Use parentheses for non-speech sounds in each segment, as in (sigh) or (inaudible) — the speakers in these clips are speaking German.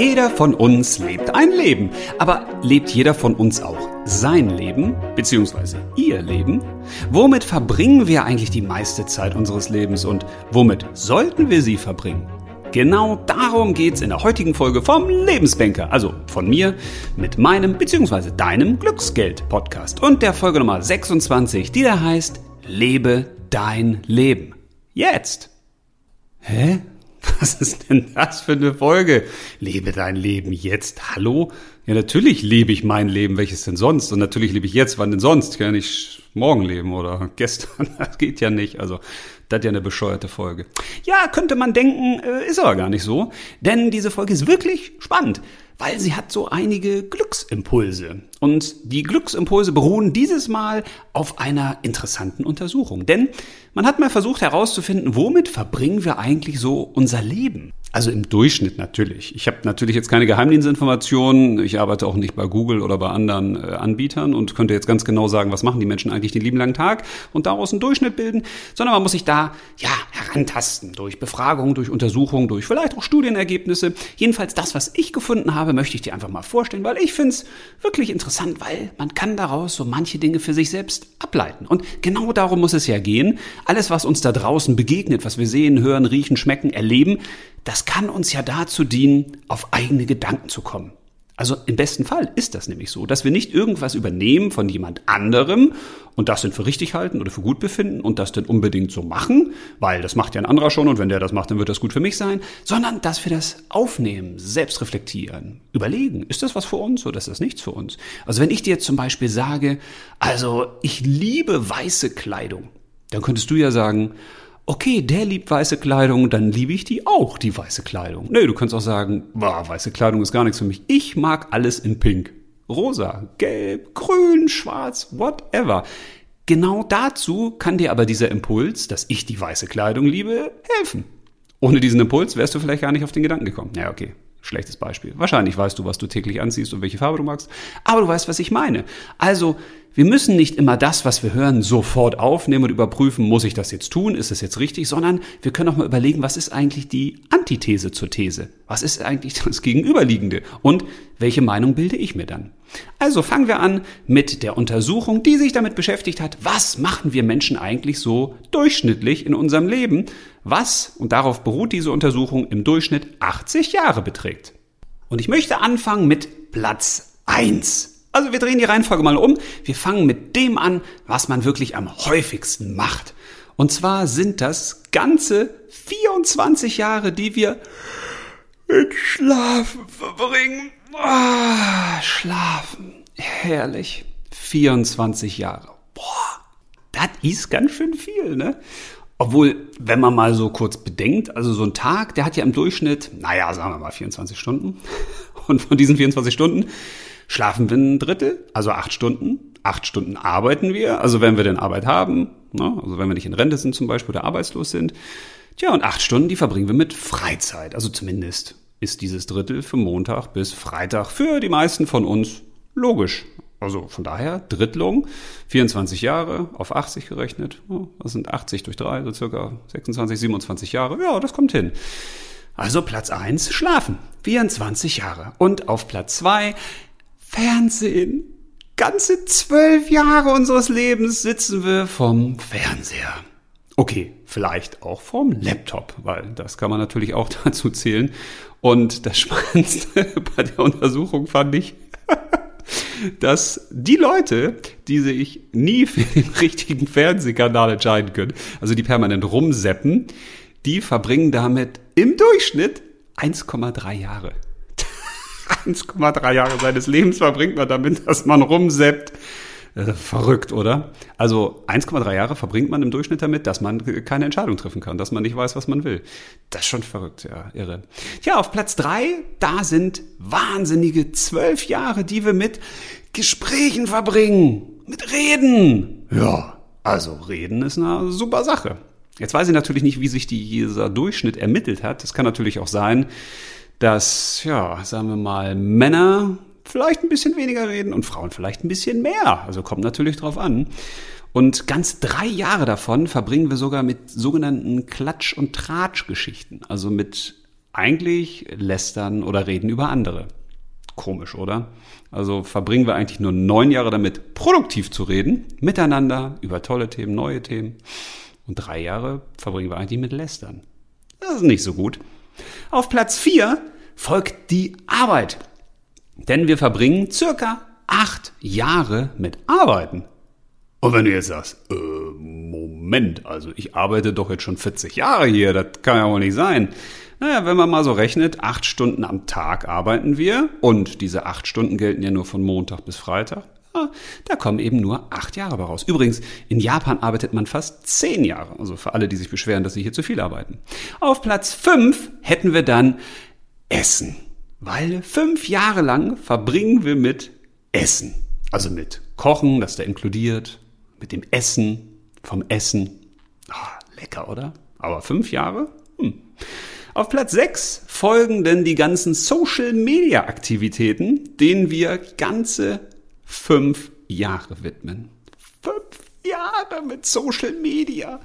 Jeder von uns lebt ein Leben. Aber lebt jeder von uns auch sein Leben, beziehungsweise ihr Leben? Womit verbringen wir eigentlich die meiste Zeit unseres Lebens und womit sollten wir sie verbringen? Genau darum geht's in der heutigen Folge vom Lebensbanker, also von mir mit meinem bzw. deinem Glücksgeld-Podcast und der Folge Nummer 26, die da heißt Lebe dein Leben. Jetzt! Hä? Was ist denn das für eine Folge? Lebe dein Leben jetzt. Hallo? Ja, natürlich lebe ich mein Leben. Welches denn sonst? Und natürlich lebe ich jetzt. Wann denn sonst? Kann ja nicht morgen leben oder (laughs) gestern. Das geht ja nicht. Also, das ist ja eine bescheuerte Folge. Ja, könnte man denken, äh, ist aber gar nicht so. Denn diese Folge ist wirklich spannend weil sie hat so einige Glücksimpulse. Und die Glücksimpulse beruhen dieses Mal auf einer interessanten Untersuchung. Denn man hat mal versucht herauszufinden, womit verbringen wir eigentlich so unser Leben? Also im Durchschnitt natürlich. Ich habe natürlich jetzt keine Geheimdienstinformationen. Ich arbeite auch nicht bei Google oder bei anderen äh, Anbietern und könnte jetzt ganz genau sagen, was machen die Menschen eigentlich den lieben langen Tag und daraus einen Durchschnitt bilden, sondern man muss sich da ja herantasten durch Befragungen, durch Untersuchungen, durch vielleicht auch Studienergebnisse. Jedenfalls das, was ich gefunden habe, möchte ich dir einfach mal vorstellen, weil ich finde es wirklich interessant, weil man kann daraus so manche Dinge für sich selbst ableiten. Und genau darum muss es ja gehen. Alles, was uns da draußen begegnet, was wir sehen, hören, riechen, schmecken, erleben, das kann uns ja dazu dienen, auf eigene Gedanken zu kommen. Also im besten Fall ist das nämlich so, dass wir nicht irgendwas übernehmen von jemand anderem und das dann für richtig halten oder für gut befinden und das dann unbedingt so machen, weil das macht ja ein anderer schon und wenn der das macht, dann wird das gut für mich sein, sondern dass wir das aufnehmen, selbst reflektieren, überlegen, ist das was für uns oder ist das nichts für uns? Also wenn ich dir jetzt zum Beispiel sage, also ich liebe weiße Kleidung, dann könntest du ja sagen, okay, der liebt weiße Kleidung, dann liebe ich die auch, die weiße Kleidung. Nee, du kannst auch sagen, boah, weiße Kleidung ist gar nichts für mich. Ich mag alles in Pink. Rosa, gelb, grün, schwarz, whatever. Genau dazu kann dir aber dieser Impuls, dass ich die weiße Kleidung liebe, helfen. Ohne diesen Impuls wärst du vielleicht gar nicht auf den Gedanken gekommen. Ja, okay. Schlechtes Beispiel. Wahrscheinlich weißt du, was du täglich anziehst und welche Farbe du magst, aber du weißt, was ich meine. Also, wir müssen nicht immer das, was wir hören, sofort aufnehmen und überprüfen, muss ich das jetzt tun, ist es jetzt richtig, sondern wir können auch mal überlegen, was ist eigentlich die Antithese zur These? Was ist eigentlich das Gegenüberliegende? Und welche Meinung bilde ich mir dann? Also fangen wir an mit der Untersuchung, die sich damit beschäftigt hat, was machen wir Menschen eigentlich so durchschnittlich in unserem Leben, was, und darauf beruht diese Untersuchung, im Durchschnitt 80 Jahre beträgt. Und ich möchte anfangen mit Platz 1. Also wir drehen die Reihenfolge mal um. Wir fangen mit dem an, was man wirklich am häufigsten macht. Und zwar sind das ganze 24 Jahre, die wir mit Schlafen verbringen. Ah, schlafen. Herrlich. 24 Jahre. Boah, das ist ganz schön viel, ne? Obwohl, wenn man mal so kurz bedenkt, also so ein Tag, der hat ja im Durchschnitt, naja, sagen wir mal 24 Stunden. (laughs) Und von diesen 24 Stunden schlafen wir ein Drittel, also acht Stunden. Acht Stunden arbeiten wir, also wenn wir denn Arbeit haben, ne? also wenn wir nicht in Rente sind zum Beispiel oder arbeitslos sind. Tja, und acht Stunden, die verbringen wir mit Freizeit. Also zumindest ist dieses Drittel für Montag bis Freitag für die meisten von uns logisch. Also von daher Drittlung, 24 Jahre auf 80 gerechnet. Das sind 80 durch 3, so circa 26, 27 Jahre. Ja, das kommt hin. Also Platz 1, Schlafen, 24 Jahre. Und auf Platz 2, Fernsehen. Ganze zwölf Jahre unseres Lebens sitzen wir vom Fernseher. Okay, vielleicht auch vom Laptop, weil das kann man natürlich auch (laughs) dazu zählen. Und das Spannendste (laughs) bei der Untersuchung fand ich, (laughs) dass die Leute, die sich nie für den richtigen Fernsehkanal entscheiden können, also die permanent rumseppen, die verbringen damit im Durchschnitt 1,3 Jahre. 1,3 Jahre seines Lebens verbringt man damit, (laughs) dass man rumseppt. Äh, verrückt, oder? Also 1,3 Jahre verbringt man im Durchschnitt damit, dass man keine Entscheidung treffen kann, dass man nicht weiß, was man will. Das ist schon verrückt, ja, irre. Tja, auf Platz 3, da sind wahnsinnige zwölf Jahre, die wir mit Gesprächen verbringen, mit Reden. Ja, also Reden ist eine super Sache. Jetzt weiß ich natürlich nicht, wie sich dieser Durchschnitt ermittelt hat. Es kann natürlich auch sein, dass, ja, sagen wir mal, Männer vielleicht ein bisschen weniger reden und Frauen vielleicht ein bisschen mehr. Also kommt natürlich drauf an. Und ganz drei Jahre davon verbringen wir sogar mit sogenannten Klatsch- und Tratsch-Geschichten. Also mit eigentlich lästern oder reden über andere. Komisch, oder? Also verbringen wir eigentlich nur neun Jahre damit, produktiv zu reden, miteinander, über tolle Themen, neue Themen. Und drei Jahre verbringen wir eigentlich mit Lästern. Das ist nicht so gut. Auf Platz vier folgt die Arbeit. Denn wir verbringen circa acht Jahre mit Arbeiten. Und wenn du jetzt sagst, äh, Moment, also ich arbeite doch jetzt schon 40 Jahre hier, das kann ja wohl nicht sein. Naja, wenn man mal so rechnet, acht Stunden am Tag arbeiten wir und diese acht Stunden gelten ja nur von Montag bis Freitag. Ja, da kommen eben nur acht Jahre bei raus. Übrigens, in Japan arbeitet man fast zehn Jahre. Also für alle, die sich beschweren, dass sie hier zu viel arbeiten. Auf Platz fünf hätten wir dann Essen. Weil fünf Jahre lang verbringen wir mit Essen. Also mit Kochen, das da inkludiert, mit dem Essen, vom Essen. Ah, lecker, oder? Aber fünf Jahre? Hm. Auf Platz 6 folgen denn die ganzen Social-Media-Aktivitäten, denen wir ganze fünf Jahre widmen. Fünf Jahre mit Social Media.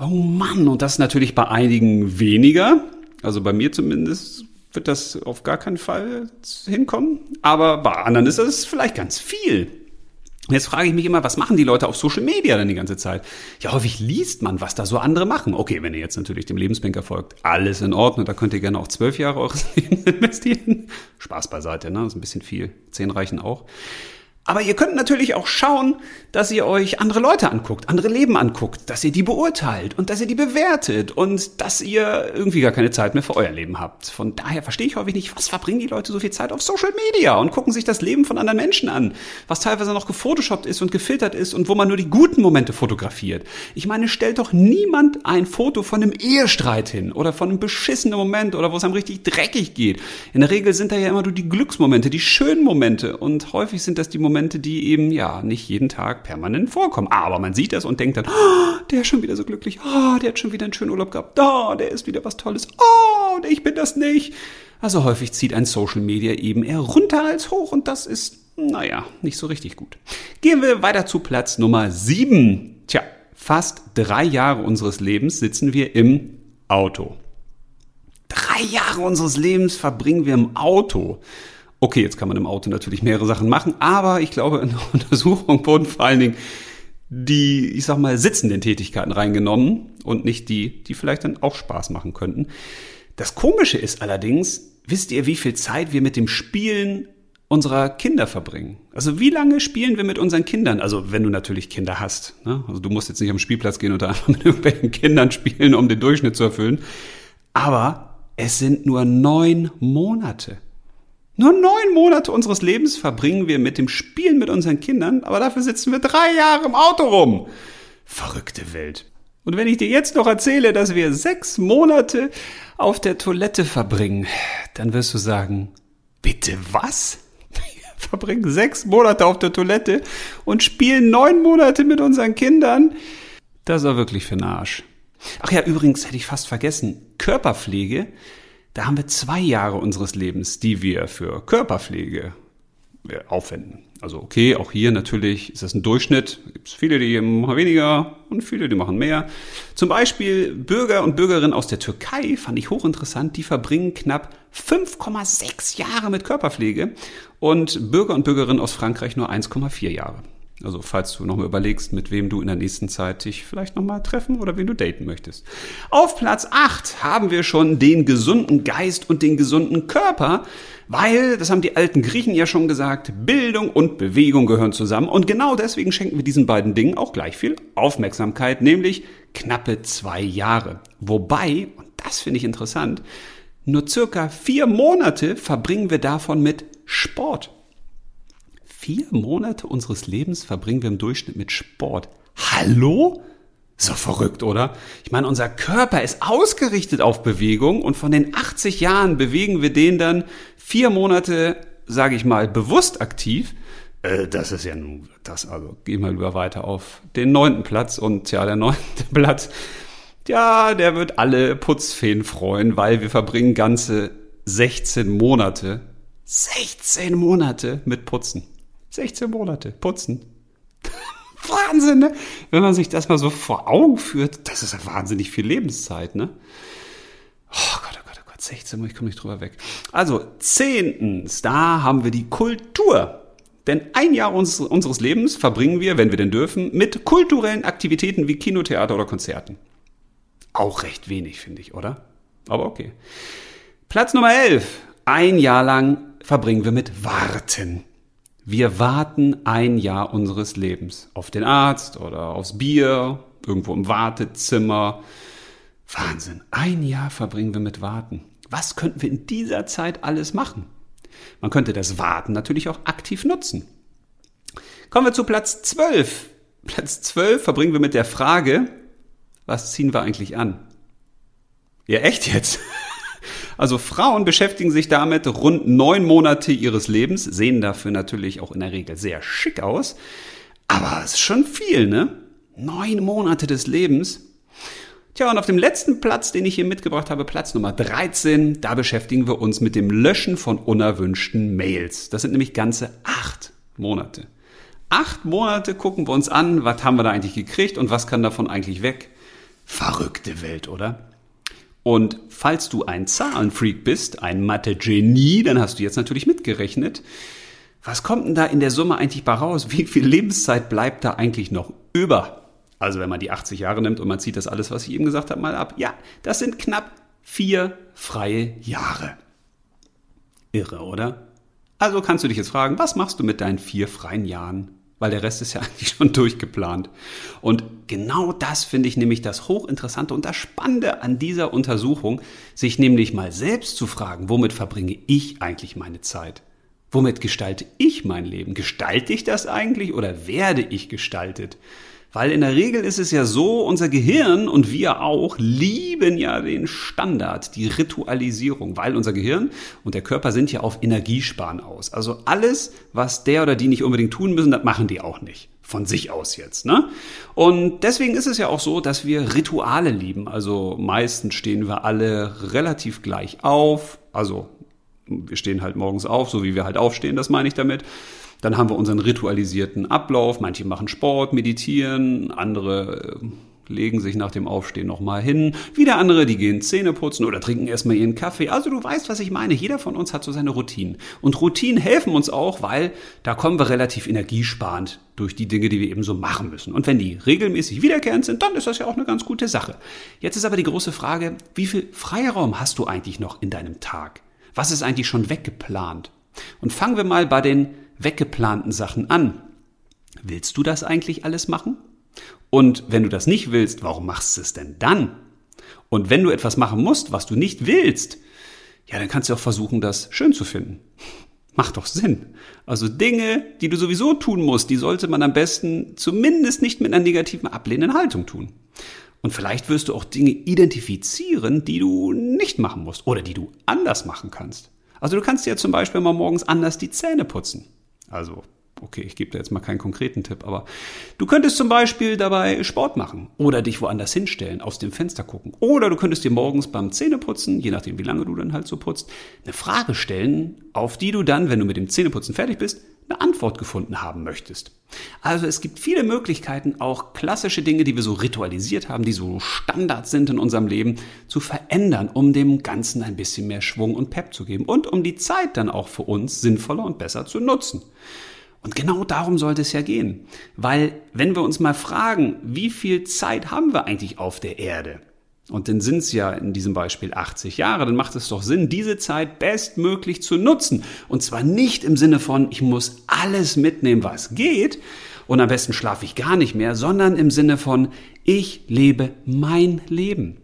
Oh Mann, und das natürlich bei einigen weniger. Also bei mir zumindest wird das auf gar keinen Fall hinkommen. Aber bei anderen ist das vielleicht ganz viel. Jetzt frage ich mich immer, was machen die Leute auf Social Media dann die ganze Zeit? Ja, häufig liest man, was da so andere machen. Okay, wenn ihr jetzt natürlich dem Lebensbanker folgt, alles in Ordnung, da könnt ihr gerne auch zwölf Jahre eures (laughs) Lebens investieren. Spaß beiseite, ne? Das ist ein bisschen viel. Zehn reichen auch. Aber ihr könnt natürlich auch schauen, dass ihr euch andere Leute anguckt, andere Leben anguckt, dass ihr die beurteilt und dass ihr die bewertet und dass ihr irgendwie gar keine Zeit mehr für euer Leben habt. Von daher verstehe ich häufig nicht, was verbringen die Leute so viel Zeit auf Social Media und gucken sich das Leben von anderen Menschen an, was teilweise noch gefotoshoppt ist und gefiltert ist und wo man nur die guten Momente fotografiert. Ich meine, stellt doch niemand ein Foto von einem Ehestreit hin oder von einem beschissenen Moment oder wo es einem richtig dreckig geht. In der Regel sind da ja immer nur die Glücksmomente, die schönen Momente und häufig sind das die Momente, Momente, die eben ja nicht jeden Tag permanent vorkommen. Aber man sieht das und denkt dann, oh, der ist schon wieder so glücklich, oh, der hat schon wieder einen schönen Urlaub gehabt, oh, der ist wieder was Tolles, oh, ich bin das nicht. Also häufig zieht ein Social Media eben eher runter als hoch und das ist, naja, nicht so richtig gut. Gehen wir weiter zu Platz Nummer 7. Tja, fast drei Jahre unseres Lebens sitzen wir im Auto. Drei Jahre unseres Lebens verbringen wir im Auto. Okay, jetzt kann man im Auto natürlich mehrere Sachen machen, aber ich glaube, in der (laughs) Untersuchung wurden vor allen Dingen die, ich sag mal, sitzenden Tätigkeiten reingenommen und nicht die, die vielleicht dann auch Spaß machen könnten. Das Komische ist allerdings, wisst ihr, wie viel Zeit wir mit dem Spielen unserer Kinder verbringen? Also wie lange spielen wir mit unseren Kindern? Also wenn du natürlich Kinder hast. Ne? Also du musst jetzt nicht am Spielplatz gehen und da (laughs) einfach mit irgendwelchen Kindern spielen, um den Durchschnitt zu erfüllen. Aber es sind nur neun Monate. Nur neun Monate unseres Lebens verbringen wir mit dem Spielen mit unseren Kindern, aber dafür sitzen wir drei Jahre im Auto rum. Verrückte Welt. Und wenn ich dir jetzt noch erzähle, dass wir sechs Monate auf der Toilette verbringen, dann wirst du sagen, bitte was? Wir (laughs) verbringen sechs Monate auf der Toilette und spielen neun Monate mit unseren Kindern. Das war wirklich für den Arsch. Ach ja, übrigens hätte ich fast vergessen. Körperpflege da haben wir zwei Jahre unseres Lebens, die wir für Körperpflege äh, aufwenden. Also okay, auch hier natürlich ist das ein Durchschnitt. Gibt es viele, die machen weniger und viele, die machen mehr. Zum Beispiel Bürger und Bürgerinnen aus der Türkei fand ich hochinteressant. Die verbringen knapp 5,6 Jahre mit Körperpflege und Bürger und Bürgerinnen aus Frankreich nur 1,4 Jahre. Also falls du nochmal überlegst, mit wem du in der nächsten Zeit dich vielleicht nochmal treffen oder wen du daten möchtest. Auf Platz 8 haben wir schon den gesunden Geist und den gesunden Körper, weil, das haben die alten Griechen ja schon gesagt, Bildung und Bewegung gehören zusammen und genau deswegen schenken wir diesen beiden Dingen auch gleich viel Aufmerksamkeit, nämlich knappe zwei Jahre. Wobei, und das finde ich interessant, nur circa vier Monate verbringen wir davon mit Sport. Vier Monate unseres Lebens verbringen wir im Durchschnitt mit Sport. Hallo? So verrückt, oder? Ich meine, unser Körper ist ausgerichtet auf Bewegung und von den 80 Jahren bewegen wir den dann vier Monate, sage ich mal, bewusst aktiv. Äh, das ist ja nun, das, also gehen wir lieber weiter auf den neunten Platz und ja, der neunte (laughs) Platz, ja, der wird alle Putzfeen freuen, weil wir verbringen ganze 16 Monate, 16 Monate mit Putzen. 16 Monate putzen. (laughs) Wahnsinn, ne? Wenn man sich das mal so vor Augen führt, das ist ja wahnsinnig viel Lebenszeit, ne? Oh Gott, oh Gott, oh Gott. 16 ich komme nicht drüber weg. Also, zehntens, da haben wir die Kultur. Denn ein Jahr uns, unseres Lebens verbringen wir, wenn wir denn dürfen, mit kulturellen Aktivitäten wie Kino, Theater oder Konzerten. Auch recht wenig, finde ich, oder? Aber okay. Platz Nummer 11. Ein Jahr lang verbringen wir mit Warten. Wir warten ein Jahr unseres Lebens auf den Arzt oder aufs Bier, irgendwo im Wartezimmer. Wahnsinn. Ein Jahr verbringen wir mit Warten. Was könnten wir in dieser Zeit alles machen? Man könnte das Warten natürlich auch aktiv nutzen. Kommen wir zu Platz 12. Platz 12 verbringen wir mit der Frage, was ziehen wir eigentlich an? Ja, echt jetzt? (laughs) Also Frauen beschäftigen sich damit rund neun Monate ihres Lebens, sehen dafür natürlich auch in der Regel sehr schick aus. Aber es ist schon viel, ne? Neun Monate des Lebens. Tja, und auf dem letzten Platz, den ich hier mitgebracht habe, Platz Nummer 13, da beschäftigen wir uns mit dem Löschen von unerwünschten Mails. Das sind nämlich ganze acht Monate. Acht Monate gucken wir uns an, was haben wir da eigentlich gekriegt und was kann davon eigentlich weg. Verrückte Welt, oder? Und falls du ein Zahlenfreak bist, ein Mathe-Genie, dann hast du jetzt natürlich mitgerechnet. Was kommt denn da in der Summe eigentlich bei raus? Wie viel Lebenszeit bleibt da eigentlich noch über? Also wenn man die 80 Jahre nimmt und man zieht das alles, was ich eben gesagt habe, mal ab. Ja, das sind knapp vier freie Jahre. Irre, oder? Also kannst du dich jetzt fragen, was machst du mit deinen vier freien Jahren? Weil der Rest ist ja (laughs) eigentlich schon durchgeplant. Und genau das finde ich nämlich das Hochinteressante und das Spannende an dieser Untersuchung, sich nämlich mal selbst zu fragen, womit verbringe ich eigentlich meine Zeit? Womit gestalte ich mein Leben? Gestalte ich das eigentlich oder werde ich gestaltet? Weil in der Regel ist es ja so, unser Gehirn und wir auch lieben ja den Standard, die Ritualisierung, weil unser Gehirn und der Körper sind ja auf Energiesparen aus. Also alles, was der oder die nicht unbedingt tun müssen, das machen die auch nicht. Von sich aus jetzt, ne? Und deswegen ist es ja auch so, dass wir Rituale lieben. Also meistens stehen wir alle relativ gleich auf. Also wir stehen halt morgens auf, so wie wir halt aufstehen, das meine ich damit. Dann haben wir unseren ritualisierten Ablauf. Manche machen Sport, meditieren, andere äh, legen sich nach dem Aufstehen nochmal hin. Wieder andere, die gehen Zähne putzen oder trinken erstmal ihren Kaffee. Also du weißt, was ich meine. Jeder von uns hat so seine Routinen. Und Routinen helfen uns auch, weil da kommen wir relativ energiesparend durch die Dinge, die wir eben so machen müssen. Und wenn die regelmäßig wiederkehrend sind, dann ist das ja auch eine ganz gute Sache. Jetzt ist aber die große Frage, wie viel Freiraum hast du eigentlich noch in deinem Tag? Was ist eigentlich schon weggeplant? Und fangen wir mal bei den weggeplanten Sachen an. Willst du das eigentlich alles machen? Und wenn du das nicht willst, warum machst du es denn dann? Und wenn du etwas machen musst, was du nicht willst, ja, dann kannst du auch versuchen, das schön zu finden. Macht doch Sinn. Also Dinge, die du sowieso tun musst, die sollte man am besten zumindest nicht mit einer negativen ablehnenden Haltung tun. Und vielleicht wirst du auch Dinge identifizieren, die du nicht machen musst oder die du anders machen kannst. Also du kannst dir zum Beispiel mal morgens anders die Zähne putzen. Also, okay, ich gebe dir jetzt mal keinen konkreten Tipp, aber du könntest zum Beispiel dabei Sport machen oder dich woanders hinstellen, aus dem Fenster gucken. Oder du könntest dir morgens beim Zähneputzen, je nachdem wie lange du dann halt so putzt, eine Frage stellen, auf die du dann, wenn du mit dem Zähneputzen fertig bist, eine Antwort gefunden haben möchtest. Also es gibt viele Möglichkeiten, auch klassische Dinge, die wir so ritualisiert haben, die so Standard sind in unserem Leben, zu verändern, um dem Ganzen ein bisschen mehr Schwung und Pep zu geben und um die Zeit dann auch für uns sinnvoller und besser zu nutzen. Und genau darum sollte es ja gehen. Weil wenn wir uns mal fragen, wie viel Zeit haben wir eigentlich auf der Erde? Und dann sind es ja in diesem Beispiel 80 Jahre, dann macht es doch Sinn, diese Zeit bestmöglich zu nutzen. Und zwar nicht im Sinne von, ich muss alles mitnehmen, was geht, und am besten schlafe ich gar nicht mehr, sondern im Sinne von, ich lebe mein Leben.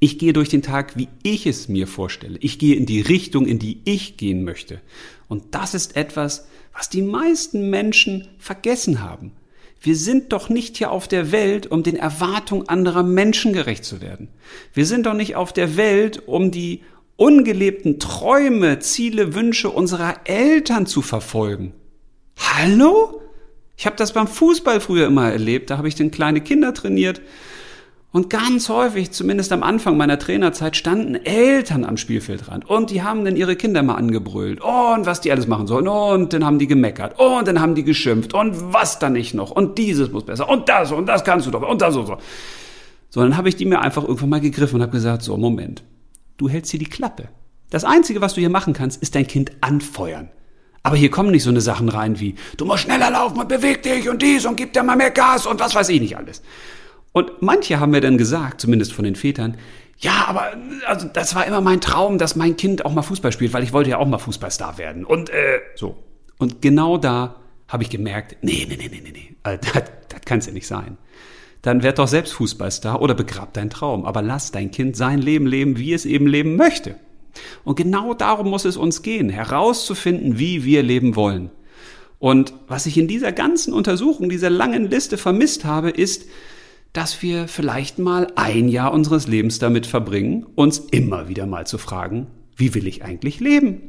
Ich gehe durch den Tag, wie ich es mir vorstelle. Ich gehe in die Richtung, in die ich gehen möchte. Und das ist etwas, was die meisten Menschen vergessen haben. Wir sind doch nicht hier auf der Welt, um den Erwartungen anderer Menschen gerecht zu werden. Wir sind doch nicht auf der Welt, um die ungelebten Träume, Ziele, Wünsche unserer Eltern zu verfolgen. Hallo? Ich habe das beim Fußball früher immer erlebt. Da habe ich den kleine Kinder trainiert und ganz häufig, zumindest am Anfang meiner Trainerzeit, standen Eltern am Spielfeldrand und die haben dann ihre Kinder mal angebrüllt und was die alles machen sollen und dann haben die gemeckert und dann haben die geschimpft und was dann nicht noch und dieses muss besser und das und das kannst du doch und das und so. So, dann habe ich die mir einfach irgendwann mal gegriffen und habe gesagt, so, Moment. du hältst hier die Klappe. Das Einzige, was du hier machen kannst, ist dein Kind anfeuern. Aber hier kommen nicht so eine Sachen rein wie, du musst schneller laufen und beweg dich und dies und gib dir mal mehr Gas und was weiß ich nicht alles. Und manche haben mir dann gesagt, zumindest von den Vätern, ja, aber also das war immer mein Traum, dass mein Kind auch mal Fußball spielt, weil ich wollte ja auch mal Fußballstar werden. Und äh, so. Und genau da habe ich gemerkt, nee, nee, nee, nee, nee, nee, also, (laughs) das, das kann es ja nicht sein. Dann werd doch selbst Fußballstar oder begrab deinen Traum. Aber lass dein Kind sein Leben leben, wie es eben leben möchte. Und genau darum muss es uns gehen, herauszufinden, wie wir leben wollen. Und was ich in dieser ganzen Untersuchung, dieser langen Liste vermisst habe, ist, dass wir vielleicht mal ein Jahr unseres Lebens damit verbringen, uns immer wieder mal zu fragen, wie will ich eigentlich leben?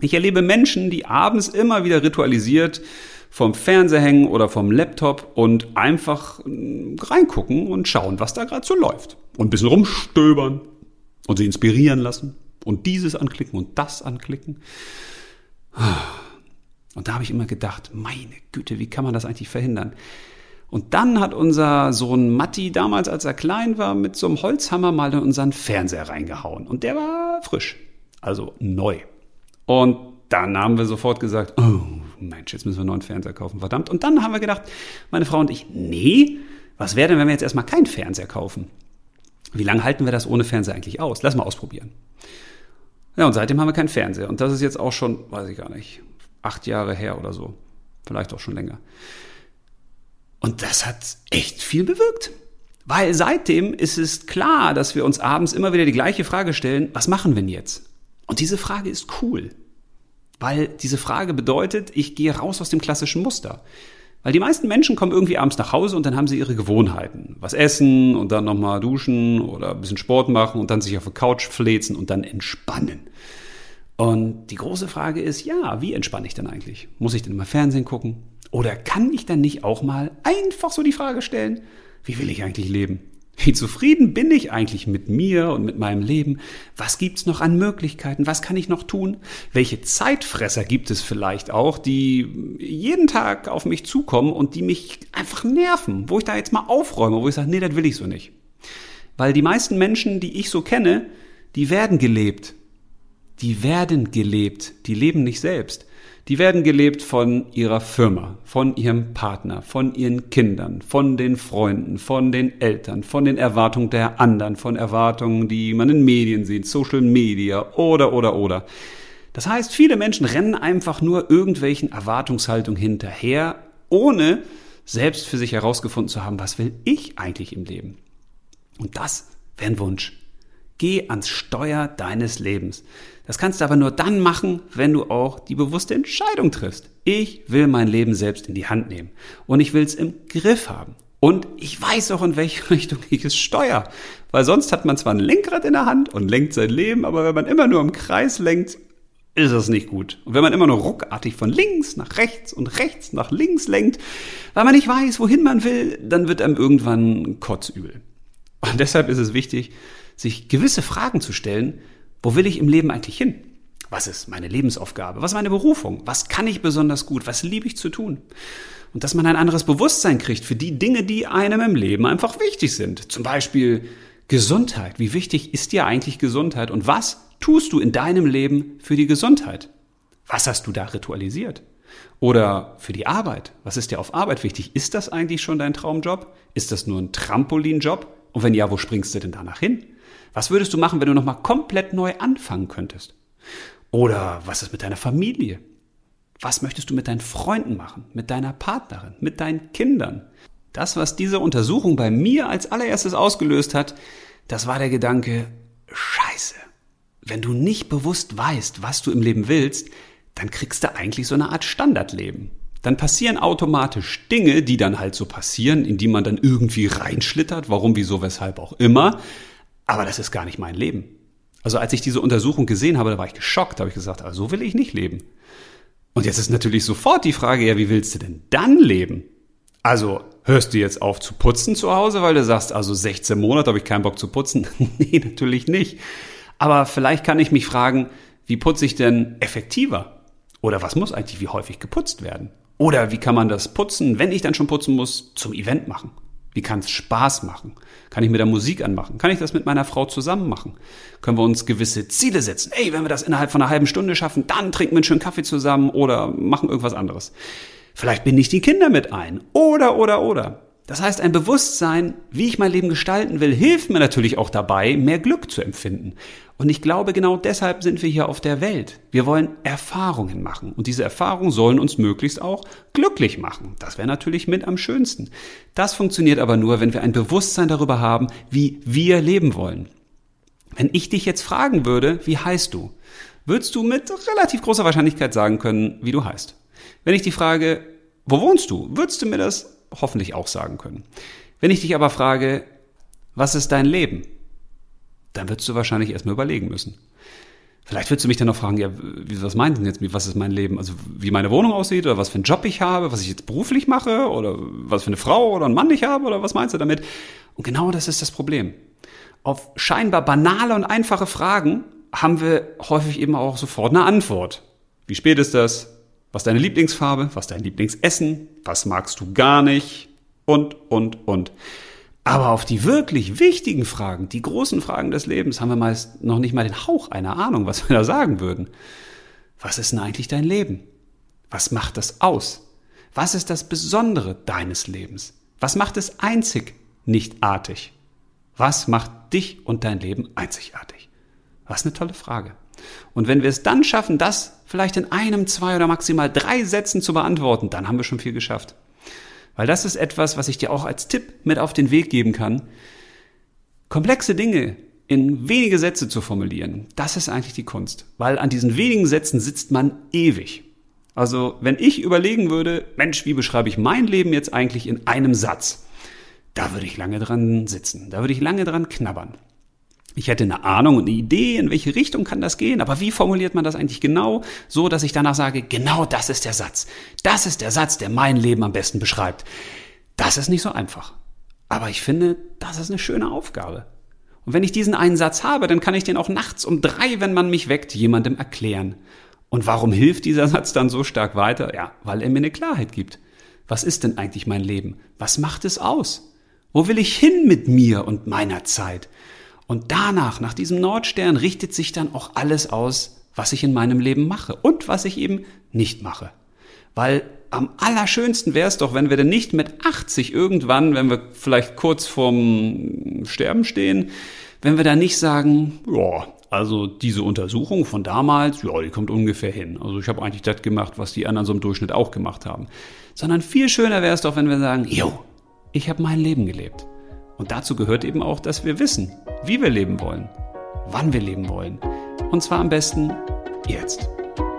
Ich erlebe Menschen, die abends immer wieder ritualisiert vom Fernseher hängen oder vom Laptop und einfach hm, reingucken und schauen, was da gerade so läuft. Und ein bisschen rumstöbern und sie inspirieren lassen und dieses anklicken und das anklicken. Und da habe ich immer gedacht, meine Güte, wie kann man das eigentlich verhindern? Und dann hat unser Sohn Matti damals, als er klein war, mit so einem Holzhammer mal in unseren Fernseher reingehauen. Und der war frisch, also neu. Und dann haben wir sofort gesagt, oh Mensch, jetzt müssen wir einen neuen Fernseher kaufen, verdammt. Und dann haben wir gedacht, meine Frau und ich, nee, was wäre denn, wenn wir jetzt erstmal keinen Fernseher kaufen? Wie lange halten wir das ohne Fernseher eigentlich aus? Lass mal ausprobieren. Ja, und seitdem haben wir keinen Fernseher. Und das ist jetzt auch schon, weiß ich gar nicht, acht Jahre her oder so. Vielleicht auch schon länger. Und das hat echt viel bewirkt. Weil seitdem ist es klar, dass wir uns abends immer wieder die gleiche Frage stellen, was machen wir denn jetzt? Und diese Frage ist cool. Weil diese Frage bedeutet, ich gehe raus aus dem klassischen Muster. Weil die meisten Menschen kommen irgendwie abends nach Hause und dann haben sie ihre Gewohnheiten. Was essen und dann nochmal duschen oder ein bisschen Sport machen und dann sich auf der Couch fläzen und dann entspannen. Und die große Frage ist, ja, wie entspanne ich denn eigentlich? Muss ich denn immer Fernsehen gucken? Oder kann ich dann nicht auch mal einfach so die Frage stellen, wie will ich eigentlich leben? Wie zufrieden bin ich eigentlich mit mir und mit meinem Leben? Was gibt's noch an Möglichkeiten? Was kann ich noch tun? Welche Zeitfresser gibt es vielleicht auch, die jeden Tag auf mich zukommen und die mich einfach nerven, wo ich da jetzt mal aufräume, wo ich sage, nee, das will ich so nicht. Weil die meisten Menschen, die ich so kenne, die werden gelebt. Die werden gelebt. Die leben nicht selbst. Die werden gelebt von ihrer Firma, von ihrem Partner, von ihren Kindern, von den Freunden, von den Eltern, von den Erwartungen der anderen, von Erwartungen, die man in Medien sieht, Social Media oder, oder, oder. Das heißt, viele Menschen rennen einfach nur irgendwelchen Erwartungshaltungen hinterher, ohne selbst für sich herausgefunden zu haben, was will ich eigentlich im Leben? Und das wäre ein Wunsch. Geh ans Steuer deines Lebens. Das kannst du aber nur dann machen, wenn du auch die bewusste Entscheidung triffst. Ich will mein Leben selbst in die Hand nehmen und ich will es im Griff haben. Und ich weiß auch, in welche (laughs) Richtung ich es steuere. Weil sonst hat man zwar ein Lenkrad in der Hand und lenkt sein Leben, aber wenn man immer nur im Kreis lenkt, ist das nicht gut. Und wenn man immer nur ruckartig von links nach rechts und rechts nach links lenkt, weil man nicht weiß, wohin man will, dann wird einem irgendwann kotzübel. Und deshalb ist es wichtig, sich gewisse Fragen zu stellen, wo will ich im Leben eigentlich hin? Was ist meine Lebensaufgabe? Was ist meine Berufung? Was kann ich besonders gut? Was liebe ich zu tun? Und dass man ein anderes Bewusstsein kriegt für die Dinge, die einem im Leben einfach wichtig sind. Zum Beispiel Gesundheit. Wie wichtig ist dir eigentlich Gesundheit? Und was tust du in deinem Leben für die Gesundheit? Was hast du da ritualisiert? Oder für die Arbeit. Was ist dir auf Arbeit wichtig? Ist das eigentlich schon dein Traumjob? Ist das nur ein Trampolinjob? Und wenn ja, wo springst du denn danach hin? Was würdest du machen, wenn du nochmal komplett neu anfangen könntest? Oder was ist mit deiner Familie? Was möchtest du mit deinen Freunden machen, mit deiner Partnerin, mit deinen Kindern? Das, was diese Untersuchung bei mir als allererstes ausgelöst hat, das war der Gedanke, scheiße. Wenn du nicht bewusst weißt, was du im Leben willst, dann kriegst du eigentlich so eine Art Standardleben. Dann passieren automatisch Dinge, die dann halt so passieren, in die man dann irgendwie reinschlittert, warum, wieso, weshalb auch immer. Aber das ist gar nicht mein Leben. Also als ich diese Untersuchung gesehen habe, da war ich geschockt, da habe ich gesagt, also so will ich nicht leben. Und jetzt ist natürlich sofort die Frage, ja, wie willst du denn dann leben? Also hörst du jetzt auf zu putzen zu Hause, weil du sagst, also 16 Monate habe ich keinen Bock zu putzen? (laughs) nee, natürlich nicht. Aber vielleicht kann ich mich fragen, wie putze ich denn effektiver? Oder was muss eigentlich wie häufig geputzt werden? Oder wie kann man das Putzen, wenn ich dann schon putzen muss, zum Event machen? Wie kann es Spaß machen? Kann ich mit der Musik anmachen? Kann ich das mit meiner Frau zusammen machen? Können wir uns gewisse Ziele setzen? Ey, wenn wir das innerhalb von einer halben Stunde schaffen, dann trinken wir einen schönen Kaffee zusammen oder machen irgendwas anderes. Vielleicht binde ich die Kinder mit ein. Oder, oder, oder. Das heißt, ein Bewusstsein, wie ich mein Leben gestalten will, hilft mir natürlich auch dabei, mehr Glück zu empfinden. Und ich glaube, genau deshalb sind wir hier auf der Welt. Wir wollen Erfahrungen machen. Und diese Erfahrungen sollen uns möglichst auch glücklich machen. Das wäre natürlich mit am schönsten. Das funktioniert aber nur, wenn wir ein Bewusstsein darüber haben, wie wir leben wollen. Wenn ich dich jetzt fragen würde, wie heißt du? Würdest du mit relativ großer Wahrscheinlichkeit sagen können, wie du heißt. Wenn ich dich frage, wo wohnst du? Würdest du mir das hoffentlich auch sagen können. Wenn ich dich aber frage, was ist dein Leben? Dann würdest du wahrscheinlich erstmal überlegen müssen. Vielleicht würdest du mich dann noch fragen, ja, was meinst du denn jetzt, was ist mein Leben? Also wie meine Wohnung aussieht oder was für einen Job ich habe, was ich jetzt beruflich mache oder was für eine Frau oder einen Mann ich habe oder was meinst du damit? Und genau das ist das Problem. Auf scheinbar banale und einfache Fragen haben wir häufig eben auch sofort eine Antwort. Wie spät ist das? Was deine Lieblingsfarbe? Was dein Lieblingsessen? Was magst du gar nicht? Und, und, und. Aber auf die wirklich wichtigen Fragen, die großen Fragen des Lebens, haben wir meist noch nicht mal den Hauch einer Ahnung, was wir da sagen würden. Was ist denn eigentlich dein Leben? Was macht das aus? Was ist das Besondere deines Lebens? Was macht es einzig, nicht artig? Was macht dich und dein Leben einzigartig? Was eine tolle Frage. Und wenn wir es dann schaffen, das vielleicht in einem, zwei oder maximal drei Sätzen zu beantworten, dann haben wir schon viel geschafft. Weil das ist etwas, was ich dir auch als Tipp mit auf den Weg geben kann. Komplexe Dinge in wenige Sätze zu formulieren, das ist eigentlich die Kunst. Weil an diesen wenigen Sätzen sitzt man ewig. Also wenn ich überlegen würde, Mensch, wie beschreibe ich mein Leben jetzt eigentlich in einem Satz? Da würde ich lange dran sitzen, da würde ich lange dran knabbern. Ich hätte eine Ahnung und eine Idee, in welche Richtung kann das gehen, aber wie formuliert man das eigentlich genau, so dass ich danach sage, genau das ist der Satz. Das ist der Satz, der mein Leben am besten beschreibt. Das ist nicht so einfach. Aber ich finde, das ist eine schöne Aufgabe. Und wenn ich diesen einen Satz habe, dann kann ich den auch nachts um drei, wenn man mich weckt, jemandem erklären. Und warum hilft dieser Satz dann so stark weiter? Ja, weil er mir eine Klarheit gibt. Was ist denn eigentlich mein Leben? Was macht es aus? Wo will ich hin mit mir und meiner Zeit? Und danach, nach diesem Nordstern, richtet sich dann auch alles aus, was ich in meinem Leben mache und was ich eben nicht mache. Weil am allerschönsten wäre es doch, wenn wir denn nicht mit 80 irgendwann, wenn wir vielleicht kurz vorm Sterben stehen, wenn wir da nicht sagen, ja, also diese Untersuchung von damals, ja, die kommt ungefähr hin. Also ich habe eigentlich das gemacht, was die anderen so im Durchschnitt auch gemacht haben. Sondern viel schöner wäre es doch, wenn wir sagen, jo, ich habe mein Leben gelebt. Und dazu gehört eben auch, dass wir wissen, wie wir leben wollen, wann wir leben wollen. Und zwar am besten jetzt.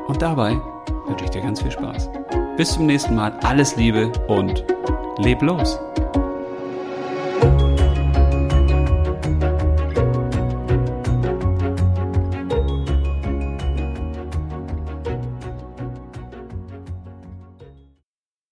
Und dabei wünsche ich dir ganz viel Spaß. Bis zum nächsten Mal. Alles Liebe und leb los.